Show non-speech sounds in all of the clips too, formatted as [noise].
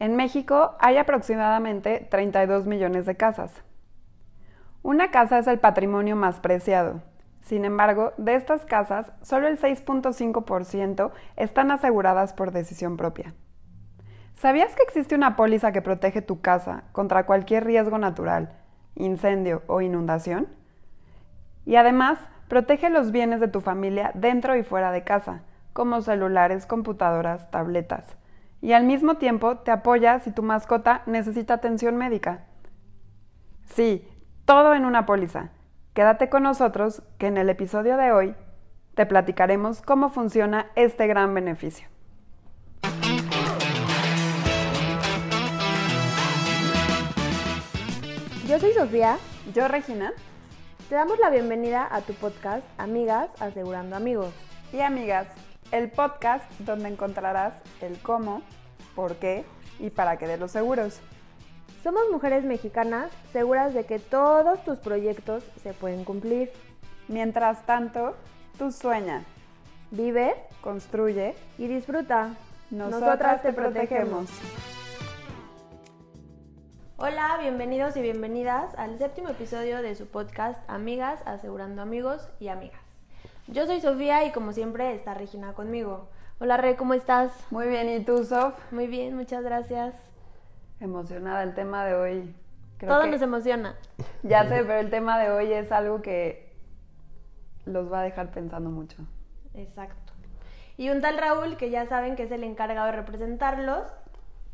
En México hay aproximadamente 32 millones de casas. Una casa es el patrimonio más preciado. Sin embargo, de estas casas, solo el 6.5% están aseguradas por decisión propia. ¿Sabías que existe una póliza que protege tu casa contra cualquier riesgo natural, incendio o inundación? Y además, protege los bienes de tu familia dentro y fuera de casa, como celulares, computadoras, tabletas y al mismo tiempo te apoya si tu mascota necesita atención médica. Sí, todo en una póliza. Quédate con nosotros que en el episodio de hoy te platicaremos cómo funciona este gran beneficio. Yo soy Sofía. Yo, Regina. Te damos la bienvenida a tu podcast Amigas Asegurando Amigos. Y amigas, el podcast donde encontrarás el cómo, por qué y para qué de los seguros. Somos mujeres mexicanas seguras de que todos tus proyectos se pueden cumplir. Mientras tanto, tú sueña, vive, construye y disfruta. Nosotras, te protegemos. Hola, bienvenidos y bienvenidas al séptimo episodio de su podcast Amigas Asegurando Amigos y Amigas. Yo soy Sofía y como siempre está Regina conmigo. Hola Re, ¿cómo estás? Muy bien, ¿y tú, Sof? Muy bien, muchas gracias. Emocionada el tema de hoy. Todo nos emociona. Ya [laughs] sé, pero el tema de hoy es algo que los va a dejar pensando mucho. Exacto. Y un tal Raúl que ya saben que es el encargado de representarlos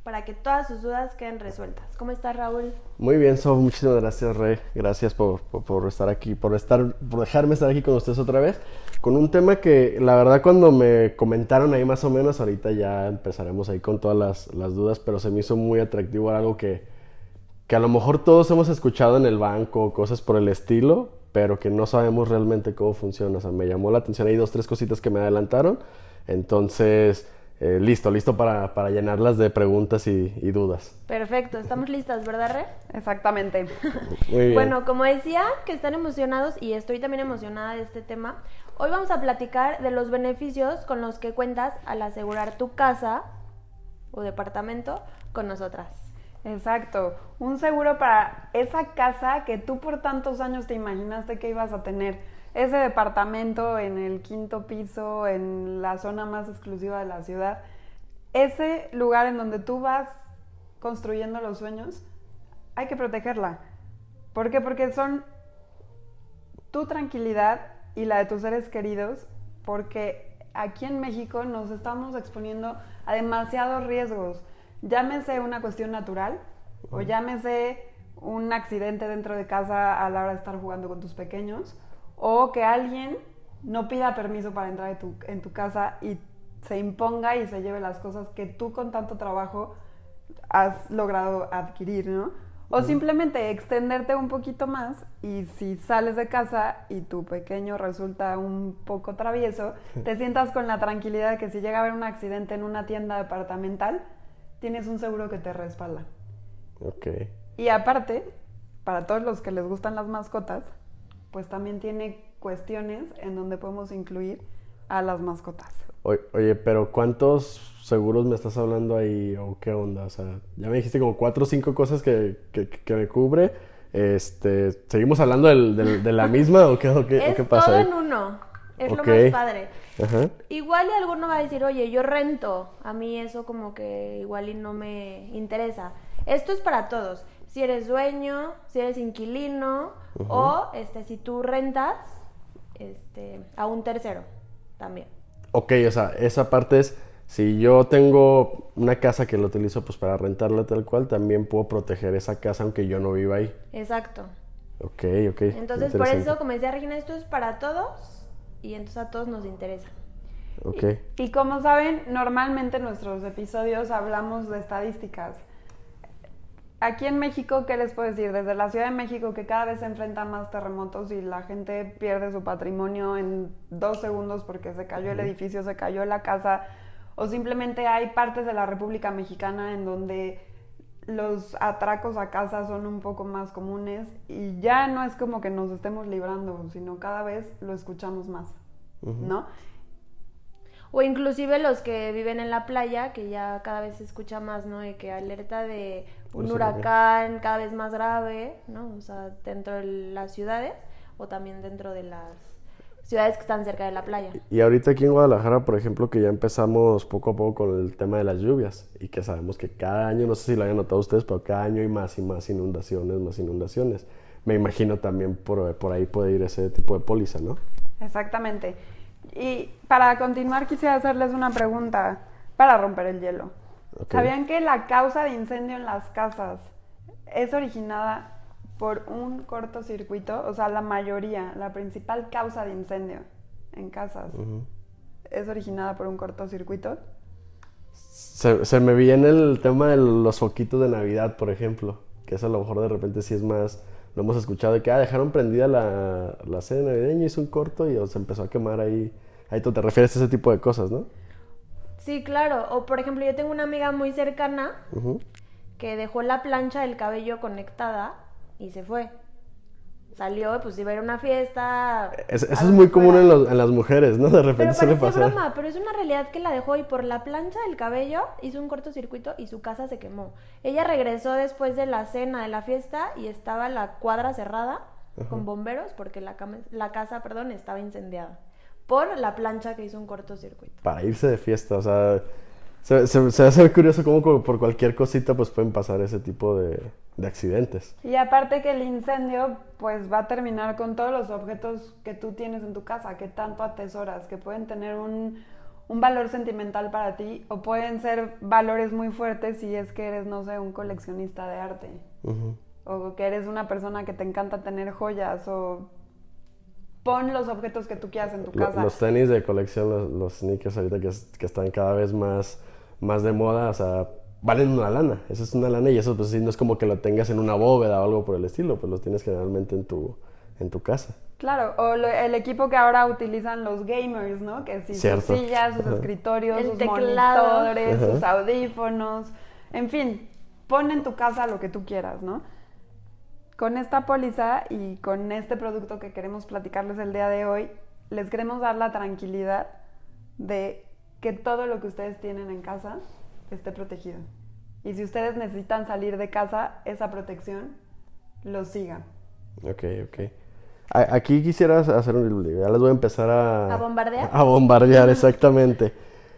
para que todas sus dudas queden resueltas. ¿Cómo estás, Raúl? Muy bien, Sof, muchísimas gracias, Rey. Gracias por, estar aquí, por estar, por dejarme estar aquí con ustedes otra vez, con un tema que la verdad cuando me comentaron ahí más o menos, ahorita ya empezaremos ahí con todas las, las dudas, pero se me hizo muy atractivo algo que, que a lo mejor todos hemos escuchado en el banco, cosas por el estilo, pero que no sabemos realmente cómo funciona. O sea, me llamó la atención ahí dos, tres cositas que me adelantaron. Entonces, eh, listo, listo para, para, llenarlas de preguntas y, dudas. Perfecto, estamos listas, ¿verdad, Re? Exactamente. Bueno, como decía, que están emocionados y estoy también emocionada de este tema. Hoy vamos a platicar de los beneficios con los que cuentas al asegurar tu casa o departamento con nosotras. Exacto, un seguro para esa casa que tú por tantos años te imaginaste que ibas a tener ese departamento en el quinto piso, en la zona más exclusiva de la ciudad, ese lugar en donde tú vas construyendo los sueños, hay que protegerla. ¿Por qué? Porque son tu tranquilidad y la de tus seres queridos, porque aquí en México nos estamos exponiendo a demasiados riesgos. Llámese una cuestión natural o llámese un accidente dentro de casa a la hora de estar jugando con tus pequeños o que alguien no pida permiso para entrar en tu, casa y se imponga y se lleve las cosas que tú con tanto trabajo has logrado adquirir, ¿no? O simplemente extenderte un poquito más y si sales de casa y tu pequeño resulta un poco travieso, te sientas con la tranquilidad de que si llega a haber un accidente en una tienda departamental, tienes un seguro que te respalda. Ok. Y aparte, para todos los que les gustan las mascotas, pues también tiene cuestiones en donde podemos incluir a las mascotas. Oye, pero ¿cuántos seguros me estás hablando ahí o qué onda? O sea, ya me dijiste como cuatro o cinco cosas que, que, me cubre. Este, ¿Seguimos hablando del, de la misma o qué, o qué, es pasa? Todo en uno. Es lo más padre. Igual y alguno va a decir, oye, yo rento. A mí eso como que igual y no me interesa. Esto es para todos si eres dueño, si eres inquilino o este, si tú rentas este, a un tercero también. Ok, o sea, esa parte es, si yo tengo una casa que la utilizo pues para rentarla tal cual, también puedo proteger esa casa aunque yo no viva ahí. Exacto. Ok, ok. Entonces, por eso, como decía Regina, esto es para todos y entonces a todos nos interesa. Ok. y como saben, normalmente en nuestros episodios hablamos de estadísticas aquí en México, ¿qué les puedo decir? Desde la Ciudad de México, que cada vez se enfrentan más terremotos y la gente pierde su patrimonio en dos segundos porque se cayó el edificio, se cayó la casa, o simplemente hay partes de la República Mexicana en donde los atracos a casa son un poco más comunes y ya no es como que nos estemos librando, sino cada vez lo escuchamos más, ¿no? O inclusive los que viven en la playa, que ya cada vez se escucha más, ¿no? De que alerta de un huracán cada vez más grave, ¿no? O sea, dentro de las ciudades o también dentro de las ciudades que están cerca de la playa. Y ahorita aquí en Guadalajara, por ejemplo, que ya empezamos poco a poco con el tema de las lluvias y que sabemos que cada año, no sé si lo hayan notado ustedes, pero cada año hay más y más inundaciones, más inundaciones. Me imagino también por, por ahí puede ir ese tipo de póliza, ¿no? Exactamente. Y para continuar quisiera hacerles una pregunta para romper el hielo. ¿Sabían que la causa de incendio en las casas es originada por un cortocircuito, o sea, la mayoría, la principal causa de incendio en casas es originada por un cortocircuito. Se, se, me viene el tema de los foquitos de Navidad, por ejemplo, que eso a lo mejor de repente sí es más, lo hemos escuchado, de que ah, dejaron prendida la, la cena navideña, hizo un corto y se empezó a quemar ahí. Ahí tú te refieres a ese tipo de cosas, ¿no? Sí, claro. O por ejemplo, yo tengo una amiga muy cercana que dejó la plancha del cabello conectada y se fue. Salió, pues iba a ir a una fiesta. eso es muy común en, las mujeres, ¿no? De repente pero suele pasar. broma, pero es una realidad que la dejó y por la plancha del cabello hizo un cortocircuito y su casa se quemó. Ella regresó después de la cena de la fiesta y estaba la cuadra cerrada con bomberos porque la, la casa, perdón, estaba incendiada por la plancha que hizo un cortocircuito. Para irse de fiesta, o sea, se, se, hace curioso cómo por cualquier cosita pues pueden pasar ese tipo de, de, accidentes. Y aparte que el incendio pues va a terminar con todos los objetos que tú tienes en tu casa, que tanto atesoras, que pueden tener un, un valor sentimental para ti o pueden ser valores muy fuertes si es que eres, no sé, un coleccionista de arte. O que eres una persona que te encanta tener joyas o pon los objetos que tú quieras en tu casa. Los, tenis de colección, los, los sneakers ahorita que, que, están cada vez más más de moda, o sea, valen una lana. Eso es una lana y eso pues sí no es como que lo tengas en una bóveda o algo por el estilo, pues lo tienes generalmente en tu, en tu casa. Claro, o el equipo que ahora utilizan los gamers, ¿no? Que si sus sillas, sus escritorios, sus monitores, sus audífonos, en fin, pon en tu casa lo que tú quieras, ¿no? Con esta póliza y con este producto que queremos platicarles el día de hoy, les queremos dar la tranquilidad de que todo lo que ustedes tienen en casa esté protegido. Y si ustedes necesitan salir de casa, esa protección lo siga. Ok, ok. Aquí quisiera hacer un... Ya les voy a empezar a... ¿A bombardear? [laughs] A bombardear, exactamente.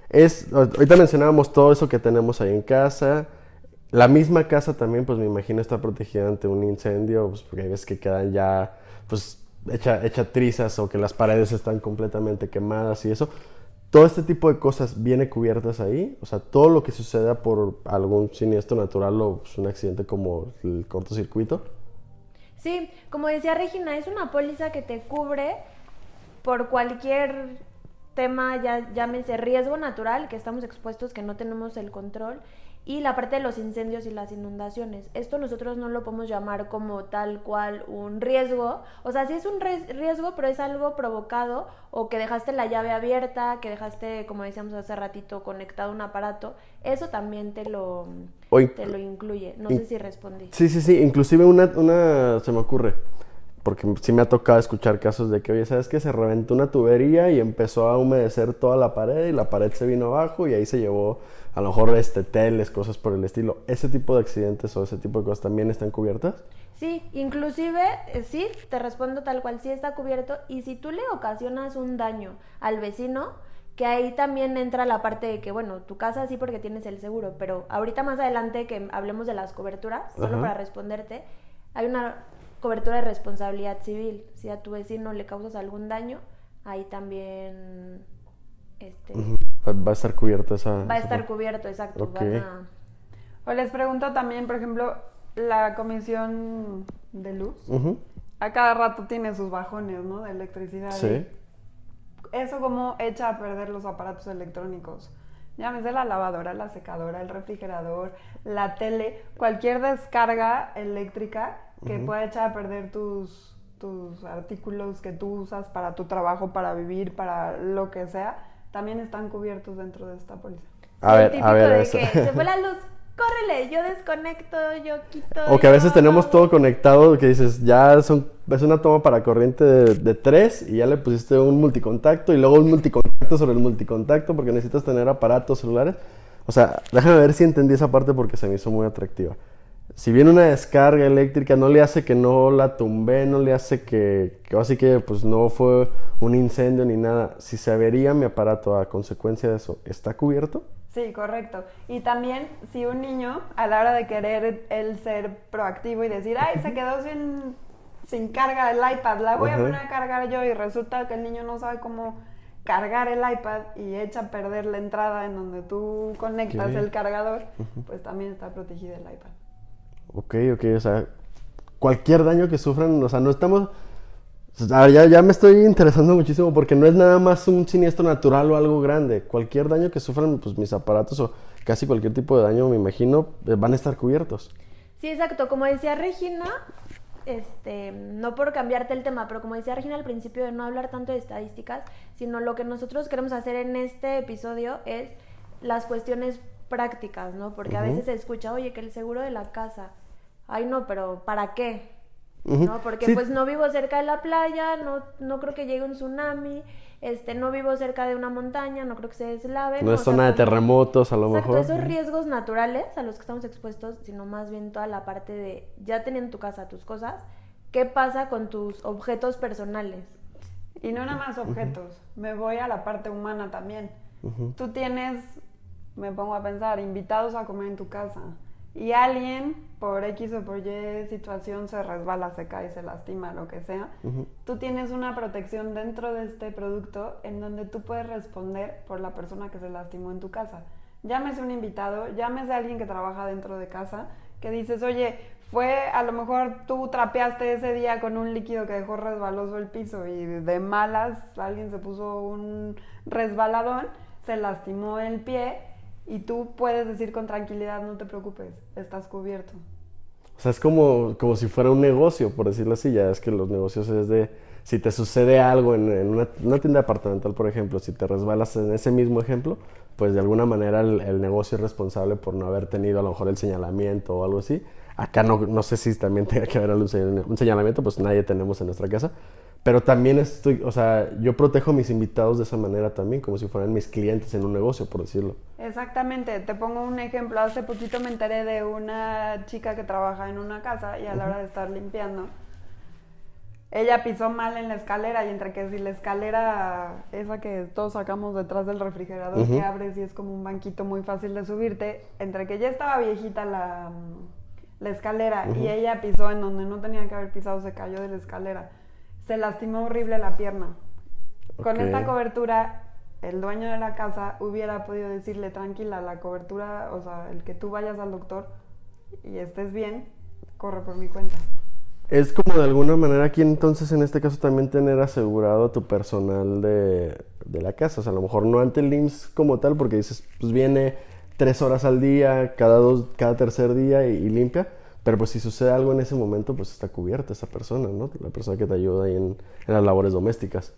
es, ahorita mencionábamos todo eso que tenemos ahí en casa. La misma casa también, pues me imagino está protegida ante un incendio, pues porque veces que quedan ya, pues, hecha, hecha trizas o que las paredes están completamente quemadas y eso todo este tipo de cosas viene cubiertas ahí, o sea, todo lo que suceda por algún siniestro natural o pues, un accidente como el cortocircuito. Sí, como decía Regina, es una póliza que te cubre por cualquier tema, ya llámese riesgo natural, que estamos expuestos, que no tenemos el control, y la parte de los incendios y las inundaciones. Esto nosotros no lo podemos llamar como tal cual un riesgo. O sea, sí es un riesgo, pero es algo provocado o que dejaste la llave abierta, que dejaste, como decíamos hace ratito, conectado un aparato. Eso también te lo, te lo incluye. No sé si respondí. Sí, sí, sí. Inclusive una, una se me ocurre porque sí me ha tocado escuchar casos de que, oye, ¿sabes qué? Se reventó una tubería y empezó a humedecer toda la pared y la pared se vino abajo y ahí se llevó a lo mejor este teles, cosas por el estilo. ¿Ese tipo de accidentes o ese tipo de cosas también están cubiertas? Sí, inclusive, eh, sí, te respondo tal cual, sí está cubierto. Y si tú le ocasionas un daño al vecino, que ahí también entra la parte de que, bueno, tu casa sí porque tienes el seguro, pero ahorita más adelante que hablemos de las coberturas, solo para responderte, hay una cobertura de responsabilidad civil. Si a tu vecino le causas algún daño, ahí también este, va a estar cubierto esa. Va a estar cubierto, exacto. O les pregunto también, por ejemplo, la comisión de luz. A cada rato tiene sus bajones, ¿no? De electricidad. Sí. Eso como echa a perder los aparatos electrónicos. Llámese la lavadora, la secadora, el refrigerador, la tele, cualquier descarga eléctrica que pueda echar a perder tus, tus artículos que tú usas para tu trabajo, para vivir, para lo que sea, también están cubiertos dentro de esta póliza. A ver, a ver, de que se fue la [laughs] luz, córrele, yo desconecto, yo quito. O que a veces tenemos todo conectado, que dices, ya son, es una toma para corriente de, 3 y ya le pusiste un multicontacto y luego un multicontacto sobre el multicontacto porque necesitas tener aparatos celulares. O sea, déjame ver si entendí esa parte porque se me hizo muy atractiva. Si bien una descarga eléctrica no le hace que no la tumbé, no le hace que, que así que pues no fue un incendio ni nada, si se avería mi aparato a consecuencia de eso, ¿está cubierto? Sí, correcto. Y también si un niño, a la hora de querer él ser proactivo y decir, ay, se quedó sin, sin carga el iPad, la voy a poner a cargar yo y resulta que el niño no sabe cómo cargar el iPad y echa a perder la entrada en donde tú conectas el cargador, pues también está protegido el iPad. Ok, ok, o sea, cualquier daño que sufran, o sea, no estamos ya, ya me estoy interesando muchísimo porque no es nada más un siniestro natural o algo grande. Cualquier daño que sufran pues, mis aparatos o casi cualquier tipo de daño, me imagino, eh, van a estar cubiertos. Sí, exacto. Como decía Regina, este, no por cambiarte el tema, pero como decía Regina al principio de no hablar tanto de estadísticas, sino lo que nosotros queremos hacer en este episodio es las cuestiones prácticas, ¿no? Porque a veces se escucha, oye, que el seguro de la casa, ay no, pero ¿para qué? ¿no? Porque pues no vivo cerca de la playa, no, no creo que llegue un tsunami, este, no vivo cerca de una montaña, no creo que se deslave. No, es zona de terremotos a lo mejor. esos riesgos naturales a los que estamos expuestos, sino más bien toda la parte de ya teniendo en tu casa tus cosas, ¿qué pasa con tus objetos personales? Y no nada más objetos, me voy a la parte humana también. Tú tienes, me pongo a pensar, invitados a comer en tu casa y alguien por X o por Y situación se resbala, se cae, se lastima, lo que sea, tú tienes una protección dentro de este producto en donde tú puedes responder por la persona que se lastimó en tu casa. Llámese un invitado, llámese a alguien que trabaja dentro de casa, que dices, oye, fue a lo mejor tú trapeaste ese día con un líquido que dejó resbaloso el piso y de malas alguien se puso un resbaladón, se lastimó el pie y tú puedes decir con tranquilidad, no te preocupes, estás cubierto. O sea, es como, como si fuera un negocio, por decirlo así. Ya es que los negocios es de, si te sucede algo en, una, tienda departamental, por ejemplo, si te resbalas en ese mismo ejemplo, pues de alguna manera el, negocio es responsable por no haber tenido a lo mejor el señalamiento o algo así. Acá no, no sé si también [laughs] tenga que haber un señalamiento, pues nadie tenemos en nuestra casa. Pero también estoy, o sea, yo protejo a mis invitados de esa manera también, como si fueran mis clientes en un negocio, por decirlo. Exactamente, te pongo un ejemplo. Hace poquito me enteré de una chica que trabaja en una casa y a la hora de estar limpiando, ella pisó mal en la escalera y entre que si la escalera, esa que todos sacamos detrás del refrigerador, que abres y es como un banquito muy fácil de subirte, entre que ya estaba viejita la, la escalera y ella pisó en donde no tenía que haber pisado, se cayó de la escalera se lastimó horrible la pierna. Con esta cobertura, el dueño de la casa hubiera podido decirle, tranquila, la cobertura, o sea, el que tú vayas al doctor y estés bien, corre por mi cuenta. Es como de alguna manera aquí entonces en este caso también tener asegurado a tu personal de, la casa. O sea, a lo mejor no ante el IMSS como tal, porque dices, pues viene tres horas al día, cada dos, cada tercer día y limpia pero pues si sucede algo en ese momento, pues está cubierta esa persona, ¿no? La persona que te ayuda ahí en, las labores domésticas.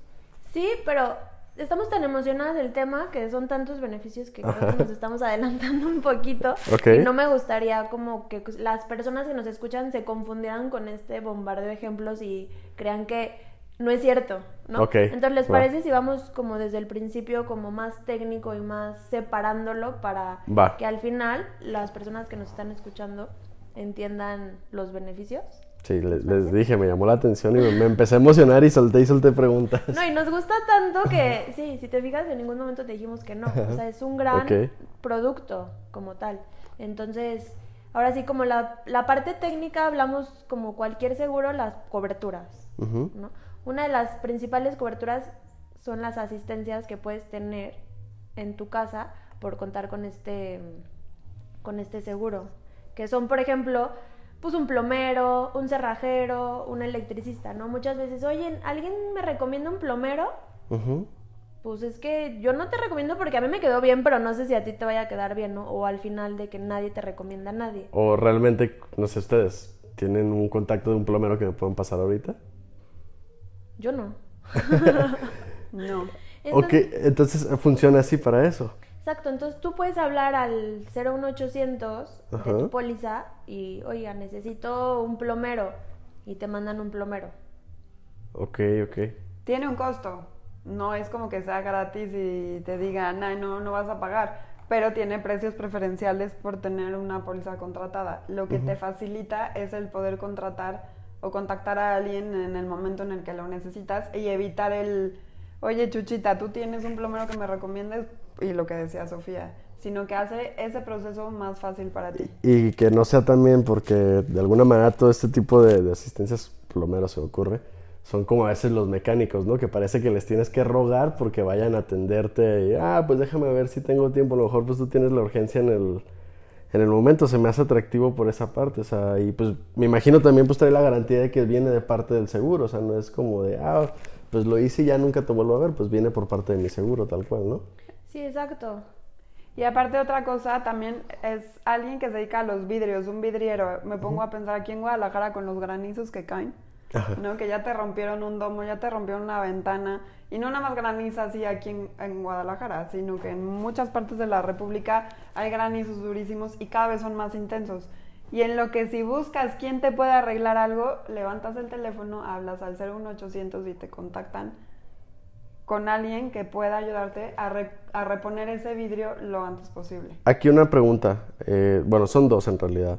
Sí, pero estamos tan emocionadas del tema que son tantos beneficios que creo que nos estamos adelantando un poquito. Y no me gustaría como que las personas que nos escuchan se confundieran con este bombardeo de ejemplos y crean que no es cierto, ¿no? Entonces, ¿les parece si vamos como desde el principio como más técnico y más separándolo para que al final las personas que nos están escuchando entiendan los beneficios. Sí, les, dije, me llamó la atención y me, empecé a emocionar y solté y solté preguntas. No, y nos gusta tanto que, sí, si te fijas, en ningún momento te dijimos que no. O sea, es un gran producto como tal. Entonces, ahora sí, como la, la, parte técnica, hablamos como cualquier seguro, las coberturas. ¿no? Una de las principales coberturas son las asistencias que puedes tener en tu casa por contar con este, con este seguro que son, por ejemplo, pues un plomero, un cerrajero, un electricista, ¿no? Muchas veces, oye, ¿alguien me recomienda un plomero? Pues es que yo no te recomiendo porque a mí me quedó bien, pero no sé si a ti te vaya a quedar bien, ¿no? O al final de que nadie te recomienda a nadie. O realmente, no sé ustedes, ¿tienen un contacto de un plomero que me puedan pasar ahorita? Yo no. [laughs] [laughs] no. ok, entonces funciona así para eso. Exacto, entonces tú puedes hablar al 01800 de tu póliza y, oiga, necesito un plomero y te mandan un plomero. Ok, ok. Tiene un costo, no es como que sea gratis y te digan, no, no vas a pagar, pero tiene precios preferenciales por tener una póliza contratada. Lo que te facilita es el poder contratar o contactar a alguien en el momento en el que lo necesitas y evitar el, oye Chuchita, tú tienes un plomero que me recomiendes y lo que decía Sofía, sino que hace ese proceso más fácil para ti. Y, que no sea también porque de alguna manera todo este tipo de, asistencias plomeros se ocurre, son como a veces los mecánicos, ¿no? Que parece que les tienes que rogar porque vayan a atenderte y, ah, pues déjame ver si tengo tiempo, a lo mejor pues tú tienes la urgencia en el, en el momento, se me hace atractivo por esa parte, o sea, y pues me imagino también pues trae la garantía de que viene de parte del seguro, o sea, no es como de, ah, pues lo hice y ya nunca te vuelvo a ver, pues viene por parte de mi seguro, tal cual, ¿no? Sí, exacto. Y aparte otra cosa, también es alguien que se dedica a los vidrios, un vidriero. Me pongo a pensar aquí en Guadalajara con los granizos que caen, ¿no? Que ya te rompieron un domo, ya te rompieron una ventana. Y no nada más graniza así aquí en, en, Guadalajara, sino que en muchas partes de la República hay granizos durísimos y cada vez son más intensos. Y en lo que si buscas quién te puede arreglar algo, levantas el teléfono, hablas al 01800 y te contactan con alguien que pueda ayudarte a, reponer ese vidrio lo antes posible. Aquí una pregunta, eh, bueno, son dos en realidad.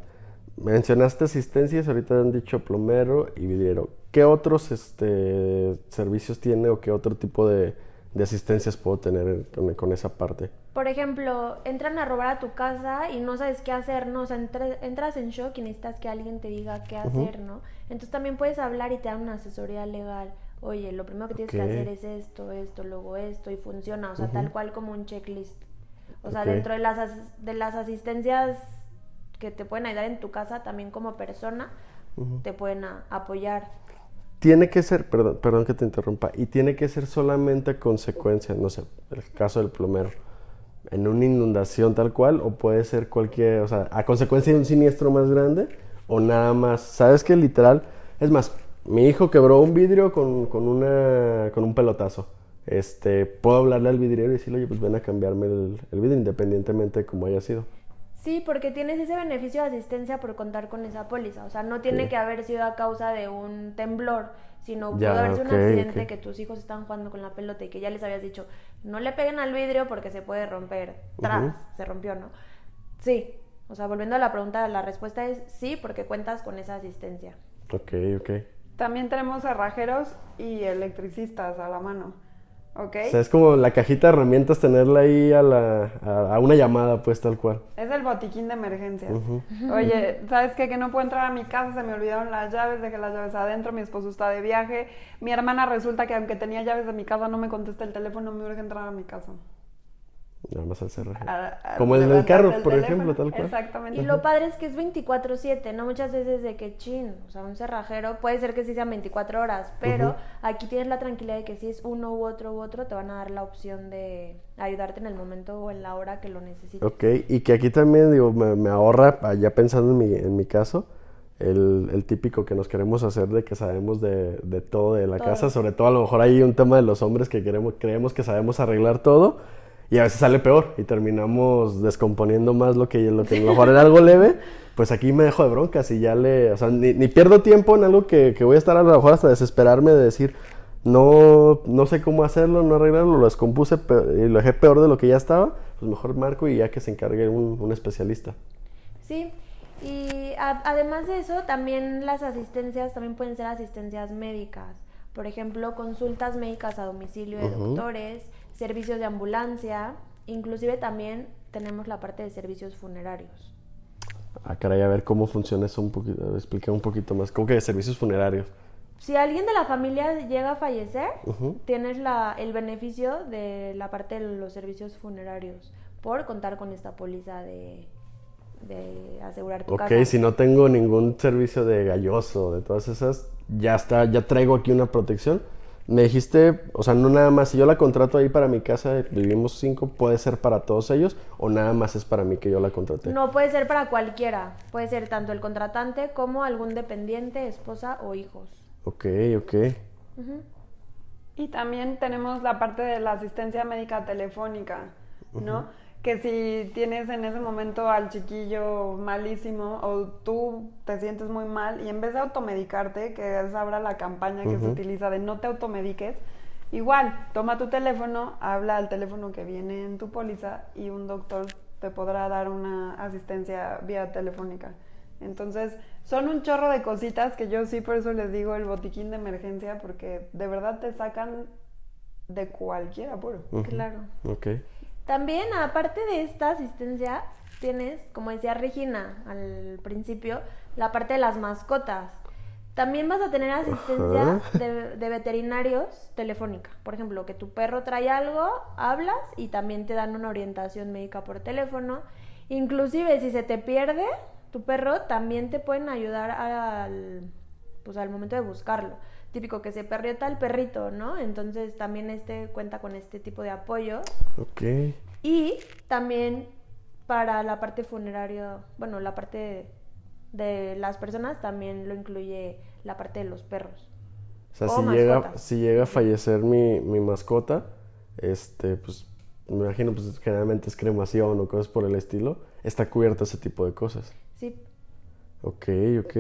Mencionaste asistencias, ahorita han dicho plomero y vidriero. ¿Qué otros este, servicios tiene o qué otro tipo de, asistencias puedo tener con, esa parte? Por ejemplo, entran a robar a tu casa y no sabes qué hacer, ¿no? O sea, entras en shock y necesitas que alguien te diga qué hacer, ¿no? Entonces también puedes hablar y te dan una asesoría legal oye, lo primero que tienes que hacer es esto, esto, luego esto, y funciona, o sea, tal cual como un checklist. O sea, dentro de las, de las asistencias que te pueden ayudar en tu casa, también como persona, te pueden apoyar. Tiene que ser, perdón, perdón que te interrumpa, y tiene que ser solamente consecuencia, no sé, el caso del plomero, en una inundación tal cual, o puede ser cualquier, o sea, a consecuencia de un siniestro más grande, o nada más, ¿sabes que literal? Es más, mi hijo quebró un vidrio con, con, una, con un pelotazo. Este, puedo hablarle al vidriero y decirle, oye, pues ven a cambiarme el, vidrio independientemente de cómo haya sido. Sí, porque tienes ese beneficio de asistencia por contar con esa póliza. O sea, no tiene que haber sido a causa de un temblor, sino puede haber sido un accidente que tus hijos estaban jugando con la pelota y que ya les habías dicho, no le peguen al vidrio porque se puede romper. Tras, se rompió, ¿no? Sí. O sea, volviendo a la pregunta, la respuesta es sí, porque cuentas con esa asistencia. Ok, ok. También tenemos cerrajeros y electricistas a la mano. ¿Ok? O sea, es como la cajita de herramientas tenerla ahí a, la, a, una llamada, pues tal cual. Es el botiquín de emergencias. Oye, ¿sabes qué? Que no puedo entrar a mi casa, se me olvidaron las llaves, dejé las llaves adentro, mi esposo está de viaje. Mi hermana resulta que aunque tenía llaves de mi casa, no me contesta el teléfono, me urge entrar a mi casa. Nada más al cerraje. Como el del carro, por ejemplo, tal cual. Exactamente. Y lo padre es que es 24/7, no muchas veces de que chin, o sea, un cerrajero puede ser que sí sean 24 horas, pero aquí tienes la tranquilidad de que si es uno u otro u otro, te van a dar la opción de ayudarte en el momento o en la hora que lo necesites. Ok, y que aquí también, digo, me, ahorra, ah, ya pensando en mi, en mi caso, el, el, típico que nos queremos hacer de que sabemos de, de todo de la casa, sobre todo a lo mejor hay un tema de los hombres que queremos, creemos que sabemos arreglar todo y a veces sale peor y terminamos descomponiendo más lo que, lo que a lo mejor era algo leve, pues aquí me dejo de broncas y ya le, o sea, ni, pierdo tiempo en algo que, que, voy a estar a lo mejor hasta desesperarme de decir, no, no sé cómo hacerlo, no arreglarlo, lo descompuse y lo dejé peor de lo que ya estaba, pues mejor marco y ya que se encargue un, un especialista. Sí, y además de eso, también las asistencias también pueden ser asistencias médicas. Por ejemplo, consultas médicas a domicilio de doctores, servicios de ambulancia, inclusive también tenemos la parte de servicios funerarios. Ah, caray, a ver cómo funciona eso un poquito, explica un poquito más. ¿Cómo que de servicios funerarios? Si alguien de la familia llega a fallecer, tienes la, el beneficio de la parte de los servicios funerarios por contar con esta póliza de, de asegurar tu casa. Ok, si no tengo ningún servicio de galloso, de todas esas, ya está, ya traigo aquí una protección me dijiste, o sea, no nada más, si yo la contrato ahí para mi casa, vivimos cinco, ¿puede ser para todos ellos o nada más es para mí que yo la contraté? No, puede ser para cualquiera. Puede ser tanto el contratante como algún dependiente, esposa o hijos. Ok, ok. Y también tenemos la parte de la asistencia médica telefónica, ¿no? Que si tienes en ese momento al chiquillo malísimo o tú te sientes muy mal y en vez de automedicarte, que es ahora la campaña que se utiliza de no te automediques, igual, toma tu teléfono, habla al teléfono que viene en tu póliza y un doctor te podrá dar una asistencia vía telefónica. Entonces, son un chorro de cositas que yo sí por eso les digo el botiquín de emergencia porque de verdad te sacan de cualquier apuro. Claro. También, aparte de esta asistencia, tienes, como decía Regina al principio, la parte de las mascotas. También vas a tener asistencia de, veterinarios telefónica. Por ejemplo, que tu perro trae algo, hablas y también te dan una orientación médica por teléfono. Inclusive si se te pierde tu perro, también te pueden ayudar al, pues, al momento de buscarlo típico que se perdió tal perrito, ¿no? Entonces también este cuenta con este tipo de apoyo. Ok. Y también para la parte funeraria, bueno, la parte de, las personas también lo incluye la parte de los perros. O sea, si, llega, si llega a fallecer mi, mi mascota, este, pues me imagino, pues generalmente es cremación o cosas por el estilo, está cubierto ese tipo de cosas. Sí. Ok, ok.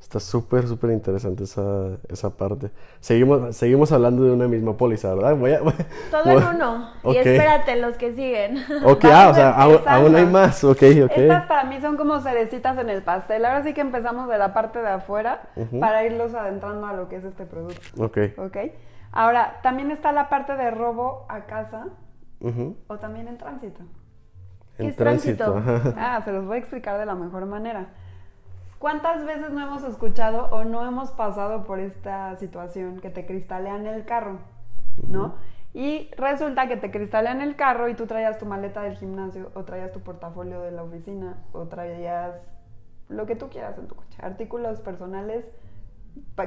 Está súper, súper interesante esa, esa parte. Seguimos, seguimos hablando de una misma póliza, ¿verdad? Voy a, [laughs] Todo en uno. Y espérate, los que siguen. [laughs] Ok, [laughs] ah, o sea, aún, hay más. Ok, ok. Estas para mí son como cerecitas en el pastel. Ahora sí que empezamos de la parte de afuera para irlos adentrando a lo que es este producto. Ok. Ok. Ahora, también está la parte de robo a casa o también en tránsito. En tránsito. Ah, se los voy a explicar de la mejor manera. ¿Cuántas veces no hemos escuchado o no hemos pasado por esta situación que te cristalean el carro? ¿No? Y resulta que te cristalean el carro y tú traías tu maleta del gimnasio o traías tu portafolio de la oficina o traías lo que tú quieras en tu coche, artículos personales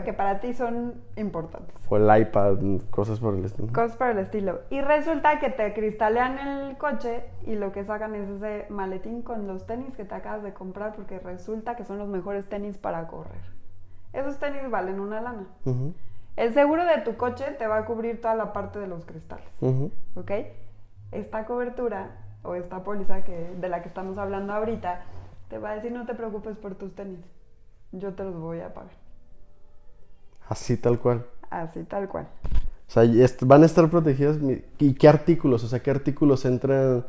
que para ti son importantes. O el iPad, cosas por el estilo. Cosas por el estilo. Y resulta que te cristalean el coche y lo que sacan es ese maletín con los tenis que te acabas de comprar porque resulta que son los mejores tenis para correr. Esos tenis valen una lana. El seguro de tu coche te va a cubrir toda la parte de los cristales. ¿Ok? Esta cobertura o esta póliza que, de la que estamos hablando ahorita te va a decir no te preocupes por tus tenis. Yo te los voy a pagar. Así tal cual. Así tal cual. O sea, van a estar protegidas. ¿Y qué artículos? O sea, ¿qué artículos entran?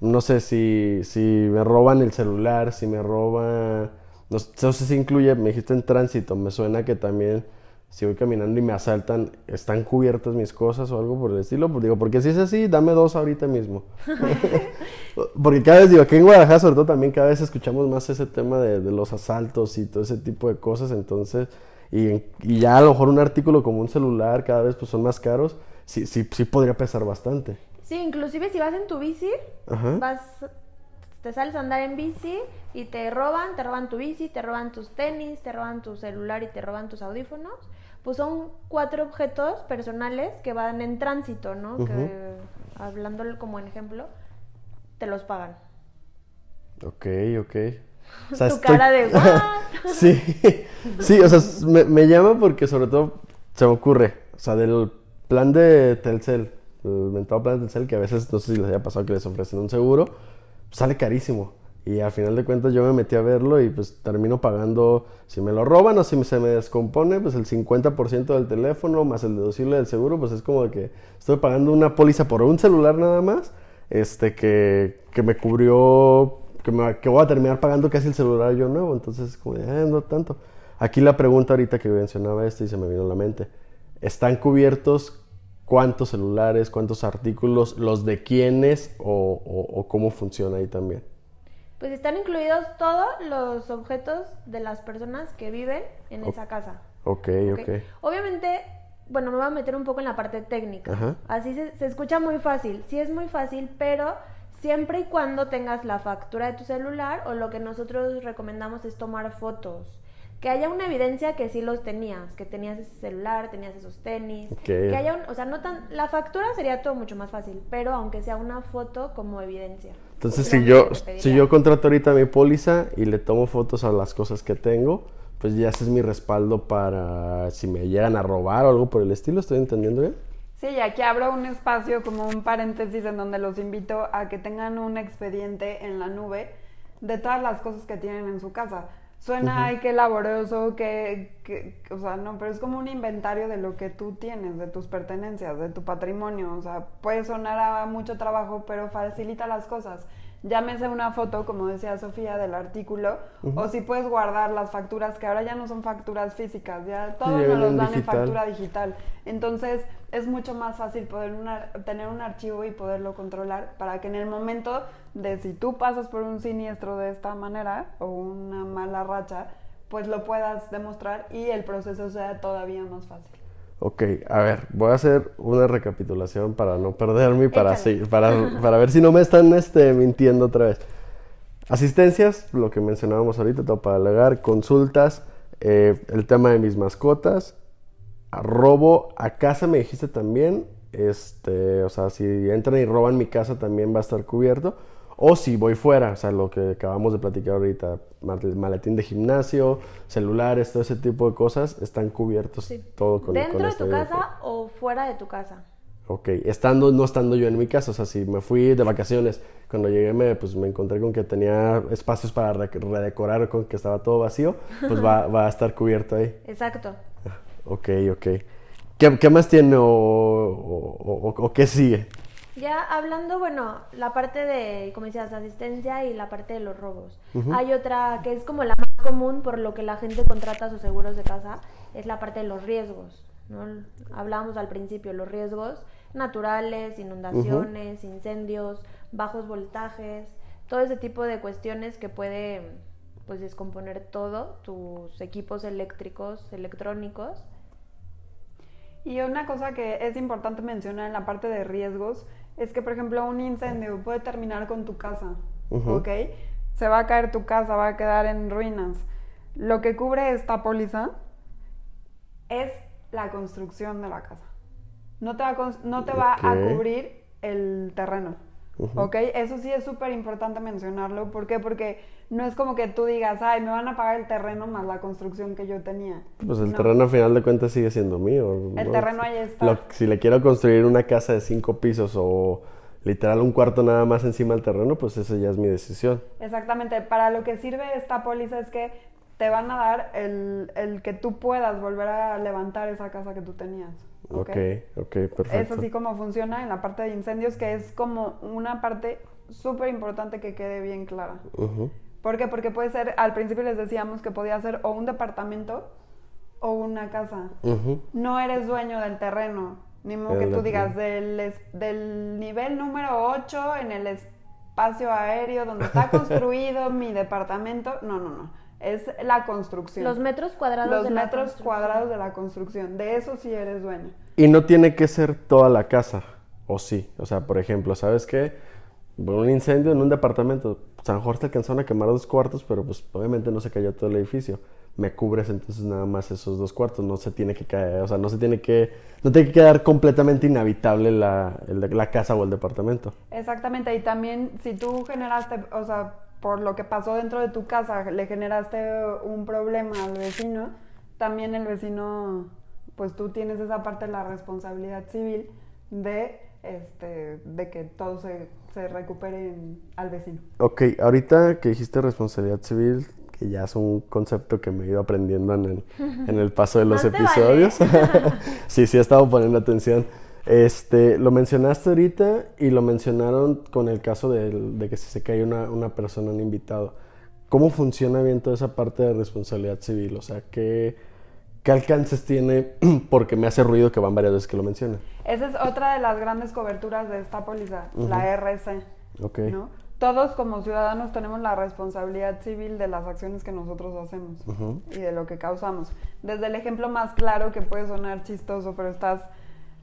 No sé si, si me roban el celular, si me roban. No, sé si incluye, me dijiste en tránsito. Me suena que también, si voy caminando y me asaltan, ¿están cubiertas mis cosas o algo por el estilo? Pues digo, porque si es así, dame dos ahorita mismo. [laughs] porque cada vez, digo, aquí en Guadalajara, sobre todo, también cada vez escuchamos más ese tema de, de los asaltos y todo ese tipo de cosas. Entonces y, ya a lo mejor un artículo como un celular cada vez pues son más caros, sí, sí, sí podría pesar bastante. Sí, inclusive si vas en tu bici, vas, te sales a andar en bici y te roban, te roban tu bici, te roban tus tenis, te roban tu celular y te roban tus audífonos, pues son cuatro objetos personales que van en tránsito, ¿no? Que hablándolo como en ejemplo, te los pagan. Ok, ok. Tu cara de [laughs] Sí, sí, o sea, me, llama porque sobre todo se me ocurre, o sea, del plan de Telcel, el inventado plan de Telcel, que a veces no sé si les haya pasado que les ofrecen un seguro, sale carísimo. Y al final de cuentas yo me metí a verlo y pues termino pagando, si me lo roban o si se me descompone, pues el 50% del teléfono más el deducible del seguro, pues es como que estoy pagando una póliza por un celular nada más, este que, que me cubrió que, me, que voy a terminar pagando casi el celular yo nuevo, entonces como eh, no tanto. Aquí la pregunta ahorita que mencionaba esto y se me vino a la mente, ¿están cubiertos cuántos celulares, cuántos artículos, los de quiénes o, o, cómo funciona ahí también? Pues están incluidos todos los objetos de las personas que viven en esa casa. Ok, ok. Obviamente, bueno, me voy a meter un poco en la parte técnica. Así se, se escucha muy fácil. Sí es muy fácil, pero siempre y cuando tengas la factura de tu celular o lo que nosotros recomendamos es tomar fotos. Que haya una evidencia que sí los tenías, que tenías ese celular, tenías esos tenis, que haya un, o sea, no tan, la factura sería todo mucho más fácil, pero aunque sea una foto como evidencia. Entonces, si yo, si yo contrato ahorita mi póliza y le tomo fotos a las cosas que tengo, pues ya ese es mi respaldo para si me llegan a robar o algo por el estilo, ¿estoy entendiendo bien? Sí, y aquí abro un espacio como un paréntesis en donde los invito a que tengan un expediente en la nube de todas las cosas que tienen en su casa. Suena, ay, qué laborioso, que, que, o sea, no, pero es como un inventario de lo que tú tienes, de tus pertenencias, de tu patrimonio. O sea, puede sonar a mucho trabajo, pero facilita las cosas llámese una foto, como decía Sofía, del artículo, o si puedes guardar las facturas, que ahora ya no son facturas físicas, ya todos nos los dan en factura digital. Entonces es mucho más fácil poder tener un archivo y poderlo controlar para que en el momento de si tú pasas por un siniestro de esta manera o una mala racha, pues lo puedas demostrar y el proceso sea todavía más fácil. Ok, a ver, voy a hacer una recapitulación para no perderme y para, para, [laughs] para ver si no me están este, mintiendo otra vez. Asistencias, lo que mencionábamos ahorita, todo para alegar, consultas, eh, el tema de mis mascotas, robo a casa me dijiste también, este, o sea, si entran y roban mi casa también va a estar cubierto. O si voy fuera, o sea, lo que acabamos de platicar ahorita, maletín de gimnasio, celulares, todo ese tipo de cosas, están cubiertos todo con ¿Dentro de tu casa o fuera de tu casa? Ok, estando, no estando yo en mi casa, o sea, si me fui de vacaciones, cuando llegué me, pues, me encontré con que tenía espacios para redecorar, con que estaba todo vacío, pues va, [laughs] va a estar cubierto ahí. Exacto. Ok, ok. ¿Qué, qué más tiene o, o, o qué sigue? Ya hablando, bueno, la parte de, como decías, asistencia y la parte de los robos. Hay otra que es como la más común por lo que la gente contrata sus seguros de casa, es la parte de los riesgos. ¿no? Hablábamos al principio, los riesgos naturales, inundaciones, incendios, bajos voltajes, todo ese tipo de cuestiones que puede pues descomponer todo, tus equipos eléctricos, electrónicos. Y una cosa que es importante mencionar en la parte de riesgos es que, por ejemplo, un incendio puede terminar con tu casa, ¿ok? Se va a caer tu casa, va a quedar en ruinas. Lo que cubre esta póliza es la construcción de la casa. No te va a, no te va a cubrir el terreno. ¿Ok? Eso sí es súper importante mencionarlo. ¿Por qué? Porque no es como que tú digas, ay, me van a pagar el terreno más la construcción que yo tenía. Pues el terreno al final de cuentas sigue siendo mío. El terreno ahí está. si le quiero construir una casa de cinco pisos o literal un cuarto nada más encima del terreno, pues esa ya es mi decisión. Exactamente. Para lo que sirve esta póliza es que te van a dar el, el que tú puedas volver a levantar esa casa que tú tenías. Ok, ok, perfecto. Es así como funciona en la parte de incendios, que es como una parte súper importante que quede bien clara. ¿Por qué? Porque puede ser, al principio les decíamos que podía ser o un departamento o una casa. No eres dueño del terreno, ni modo que tú digas del, del nivel número 8 en el espacio aéreo donde está [laughs] construido mi departamento. No, no, no es la construcción. Los metros cuadrados Los metros cuadrados de la construcción. De eso sí eres dueño. Y no tiene que ser toda la casa, o sí. O sea, por ejemplo, ¿sabes qué? Un incendio en un departamento. San Jorge alcanzaron a quemar dos cuartos, pero pues obviamente no se cayó todo el edificio. Me cubres entonces nada más esos dos cuartos. No se tiene que caer, o sea, no se tiene que, no tiene que quedar completamente inhabitable la, la casa o el departamento. Exactamente. Y también si tú generaste, o sea, por lo que pasó dentro de tu casa le generaste un problema al vecino, también el vecino, pues tú tienes esa parte de la responsabilidad civil de, este, de que todo se, se recupere al vecino. Ok, ahorita que dijiste responsabilidad civil, que ya es un concepto que me he ido aprendiendo en el, en el paso de los [laughs] episodios. [laughs] [laughs] sí, sí, he estado poniendo atención. Este, lo mencionaste ahorita y lo mencionaron con el caso de, que si se cae una, una, persona, un invitado. ¿Cómo funciona bien toda esa parte de responsabilidad civil? O sea, ¿qué, qué alcances tiene? [clears throat] Porque me hace ruido que van varias veces que lo mencionan. Esa es otra de las grandes coberturas de esta póliza, la RC. Ok. Todos como ciudadanos tenemos la responsabilidad civil de las acciones que nosotros hacemos y de lo que causamos. Desde el ejemplo más claro que puede sonar chistoso, pero estás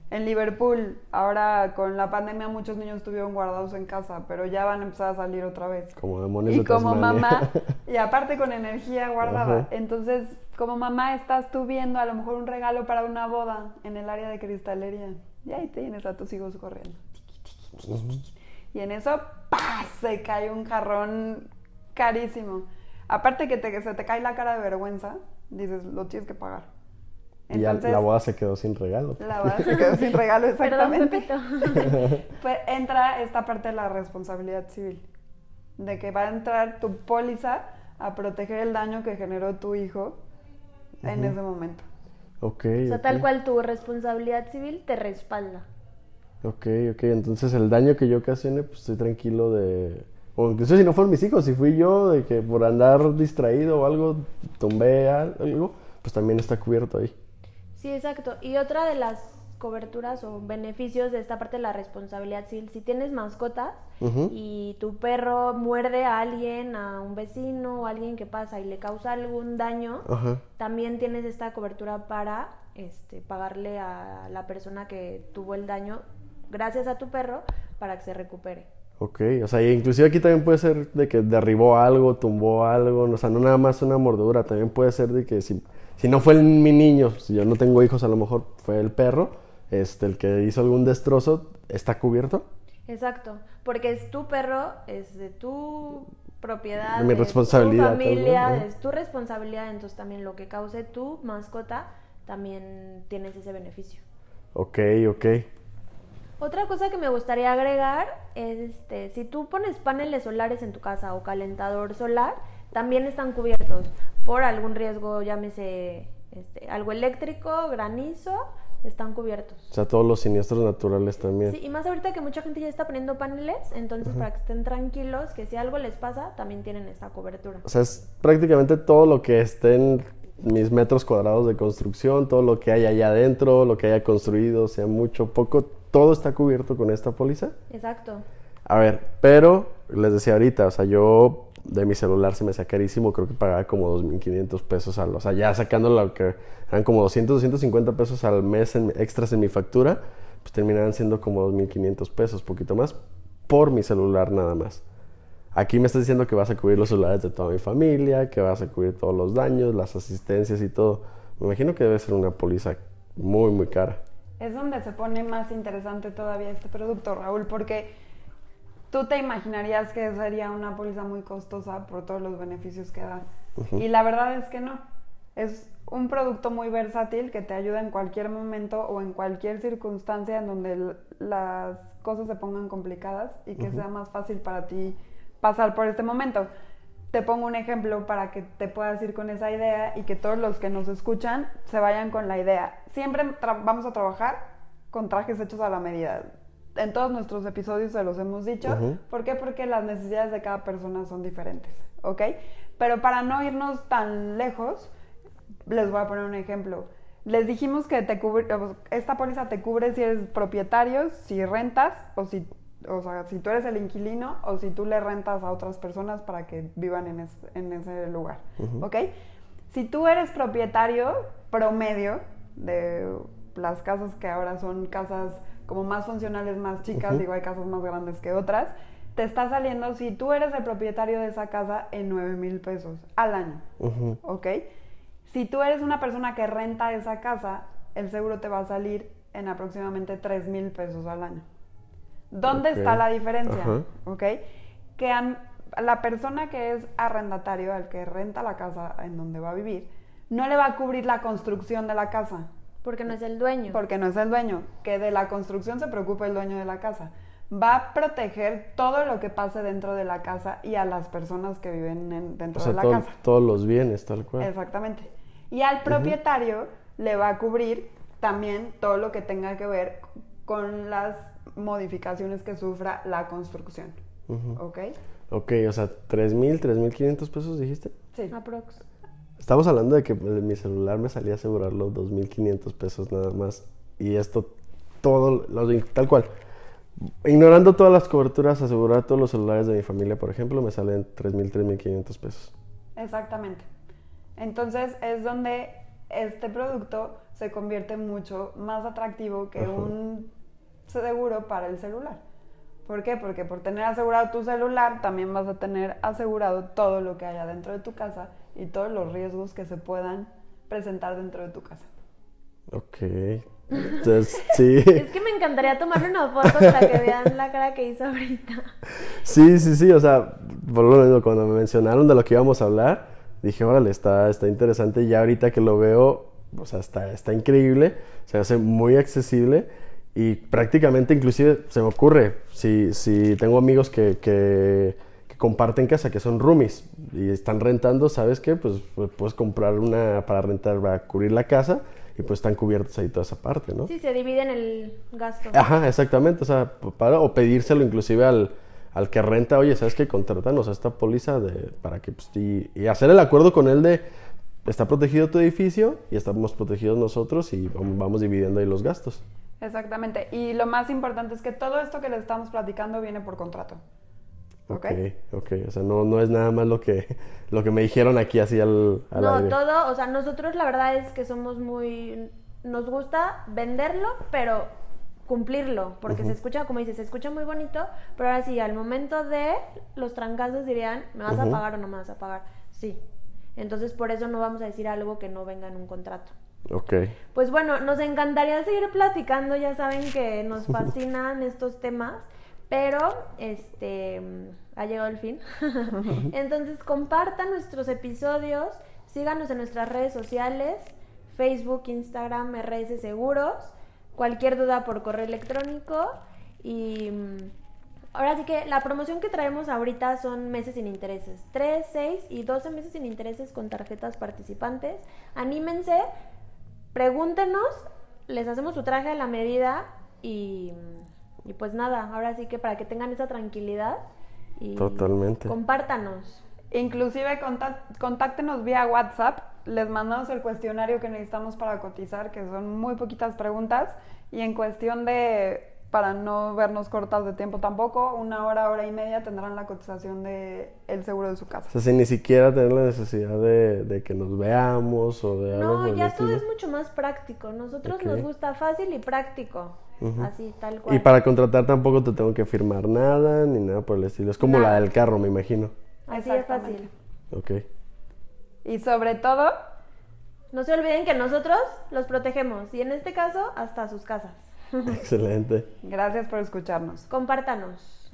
en Liverpool, ahora con la pandemia muchos niños estuvieron guardados en casa, pero ya van a empezar a salir otra vez. Como demonios Y como mamá, [laughs] y aparte con energía guardada. Entonces, como mamá estás tú viendo a lo mejor un regalo para una boda en el área de cristalería. Y ahí tienes a tus hijos corriendo. Y en eso, ¡pah! se cae un jarrón carísimo. Aparte que, te, que se te cae la cara de vergüenza, dices, lo tienes que pagar. Y la boda se quedó sin regalo. La boda se [laughs] quedó sin regalo, exactamente. [laughs] pues entra esta parte de la responsabilidad civil, de que va a entrar tu póliza a proteger el daño que generó tu hijo en ese momento. Ok. O sea, tal cual tu responsabilidad civil te respalda. Ok, ok. Entonces el daño que yo ocasione, pues estoy tranquilo de... O incluso si no fueron mis hijos, si fui yo de que por andar distraído o algo, tumbé algo, pues también está cubierto ahí. Sí, exacto. Y otra de las coberturas o beneficios de esta parte de la responsabilidad civil, si tienes mascotas y tu perro muerde a alguien, a un vecino o a alguien que pasa y le causa algún daño, también tienes esta cobertura para este, pagarle a la persona que tuvo el daño gracias a tu perro para que se recupere. Ok, o sea, inclusive aquí también puede ser de que derribó algo, tumbó algo, o sea, no nada más una mordedura, también puede ser de que si, si no fue mi niño, si yo no tengo hijos, a lo mejor fue el perro, este, el que hizo algún destrozo, ¿está cubierto? Exacto, porque es tu perro, es de tu propiedad, de mi responsabilidad, tu familia, es tu responsabilidad, entonces también lo que cause tu mascota, también tienes ese beneficio. Ok, ok. Otra cosa que me gustaría agregar es, este, si tú pones paneles solares en tu casa o calentador solar, también están cubiertos por algún riesgo, llámese este, algo eléctrico, granizo, están cubiertos. O sea, todos los siniestros naturales también. Sí, y más ahorita que mucha gente ya está poniendo paneles, entonces para que estén tranquilos, que si algo les pasa, también tienen esta cobertura. O sea, es prácticamente todo lo que estén mis metros cuadrados de construcción, todo lo que hay allá adentro, lo que haya construido, sea mucho, poco, todo está cubierto con esta póliza. Exacto. A ver, pero les decía ahorita, o sea, yo de mi celular se me hacía carísimo, creo que pagaba como 2.500 pesos al, o sea, ya sacando lo que eran como 200, 250 pesos al mes en, extras en mi factura, pues terminaban siendo como 2.500 pesos, poquito más, por mi celular nada más. Aquí me estás diciendo que vas a cubrir los celulares de toda mi familia, que vas a cubrir todos los daños, las asistencias y todo. Me imagino que debe ser una póliza muy, muy cara es donde se pone más interesante todavía este producto, Raúl, porque tú te imaginarías que sería una póliza muy costosa por todos los beneficios que da. Y la verdad es que no. Es un producto muy versátil que te ayuda en cualquier momento o en cualquier circunstancia en donde las cosas se pongan complicadas y que sea más fácil para ti pasar por este momento te pongo un ejemplo para que te puedas ir con esa idea y que todos los que nos escuchan se vayan con la idea. Siempre vamos a trabajar con trajes hechos a la medida. En todos nuestros episodios se los hemos dicho. ¿Por qué? Porque las necesidades de cada persona son diferentes, ¿ok? Pero para no irnos tan lejos, les voy a poner un ejemplo. Les dijimos que te cubre, esta póliza te cubre si eres propietario, si rentas o si o sea, si tú eres el inquilino o si tú le rentas a otras personas para que vivan en, en ese lugar, ¿ok? Si tú eres propietario promedio de las casas que ahora son casas como más funcionales, más chicas, digo, hay casas más grandes que otras, te está saliendo, si tú eres el propietario de esa casa, en 9 mil pesos al año, ¿ok? Si tú eres una persona que renta esa casa, el seguro te va a salir en aproximadamente 3 mil pesos al año. ¿Dónde está la diferencia? ¿Ok? Que la persona que es arrendatario, el que renta la casa en donde va a vivir, no le va a cubrir la construcción de la casa. Porque no es el dueño. Porque no es el dueño. Que de la construcción se preocupa el dueño de la casa. Va a proteger todo lo que pase dentro de la casa y a las personas que viven dentro de la casa. Todos los bienes, tal cual. Exactamente. Y al propietario le va a cubrir también todo lo que tenga que ver con las modificaciones que sufra la construcción. ¿Ok? Ok, o sea, ¿3.000, 3.500 pesos dijiste? Sí. Aprox. Estamos hablando de que mi celular me salía a asegurarlo 2.500 pesos nada más. Y esto, todo, tal cual. Ignorando todas las coberturas, asegurar todos los celulares de mi familia, por ejemplo, me salen 3.000, 3.500 pesos. Exactamente. Entonces es donde este producto se convierte mucho más atractivo que un seguro para el celular. ¿Por qué? Porque por tener asegurado tu celular también vas a tener asegurado todo lo que haya dentro de tu casa y todos los riesgos que se puedan presentar dentro de tu casa. Ok. Entonces, sí. [laughs] es que me encantaría tomarle una foto para que vean la cara que hizo ahorita. Sí, sí, sí. O sea, por lo menos cuando me mencionaron de lo que íbamos a hablar, dije, órale, está, está interesante. Y ya ahorita que lo veo, o sea, está, está increíble, se hace muy accesible y prácticamente inclusive se me ocurre, si, si tengo amigos que, que, comparten casa, que son roomies y están rentando, ¿sabes qué? Pues, pues, puedes comprar una para rentar, para cubrir la casa y pues están cubiertos ahí toda esa parte, ¿no? Sí, se dividen el gasto. Ajá, exactamente, o sea, para, o pedírselo inclusive al, al que renta, oye, ¿sabes qué? Contratanos a esta póliza de, para que, pues, y, y hacer el acuerdo con él de, está protegido tu edificio y estamos protegidos nosotros y vamos dividiendo ahí los gastos. Exactamente. Y lo más importante es que todo esto que les estamos platicando viene por contrato. Ok, ok. O sea, no, no es nada más lo que, [laughs] lo que me dijeron aquí así al, al No, todo, o sea, nosotros la verdad es que somos muy... Nos gusta venderlo, pero cumplirlo, porque se escucha, como dices, se escucha muy bonito, pero ahora sí, al momento de los trancazos dirían, ¿me vas a pagar o no me vas a pagar? Sí. Entonces, por eso no vamos a decir algo que no venga en un contrato. Ok. Pues bueno, nos encantaría seguir platicando, ya saben que nos [laughs] fascinan estos temas, pero este ha llegado el fin. [laughs] [laughs] Entonces compartan nuestros episodios, síganos en nuestras redes sociales, Facebook, Instagram, RS Seguros, cualquier duda por correo electrónico y Ahora sí que la promoción que traemos ahorita son meses sin intereses. 3, 6 y 12 meses sin intereses con tarjetas participantes. Anímense, pregúntenos, les hacemos su traje a la medida y, pues nada, ahora sí que para que tengan esa tranquilidad y Totalmente. compártanos. Inclusive contáctenos vía WhatsApp, les mandamos el cuestionario que necesitamos para cotizar, que son muy poquitas preguntas, y en cuestión de para no vernos cortas de tiempo tampoco, una hora, hora y media tendrán la cotización de el seguro de su casa. O sea, sin ni siquiera tener la necesidad de, que nos veamos o de algo. No, ya todo es mucho más práctico. Nosotros nos gusta fácil y práctico. Así, tal cual. Y para contratar tampoco te tengo que firmar nada ni nada por el estilo. Es como la del carro, me imagino. Así es fácil. Ok. Y sobre todo... No se olviden que nosotros los protegemos y en este caso hasta sus casas. [laughs] Excelente. Gracias por escucharnos. Compártanos.